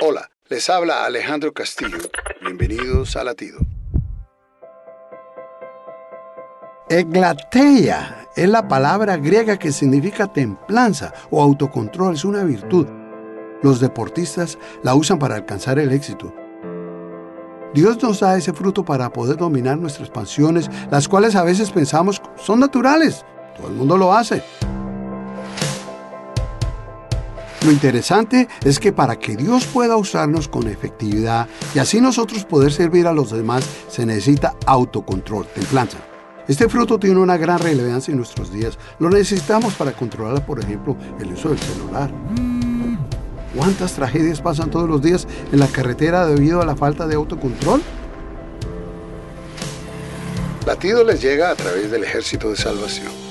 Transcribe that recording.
Hola, les habla Alejandro Castillo. Bienvenidos a Latido. Eglateia es la palabra griega que significa templanza o autocontrol, es una virtud. Los deportistas la usan para alcanzar el éxito. Dios nos da ese fruto para poder dominar nuestras pasiones, las cuales a veces pensamos son naturales. Todo el mundo lo hace. Lo interesante es que para que Dios pueda usarnos con efectividad y así nosotros poder servir a los demás, se necesita autocontrol, templanza. Este fruto tiene una gran relevancia en nuestros días. Lo necesitamos para controlar, por ejemplo, el uso del celular. ¿Cuántas tragedias pasan todos los días en la carretera debido a la falta de autocontrol? Latido les llega a través del Ejército de Salvación.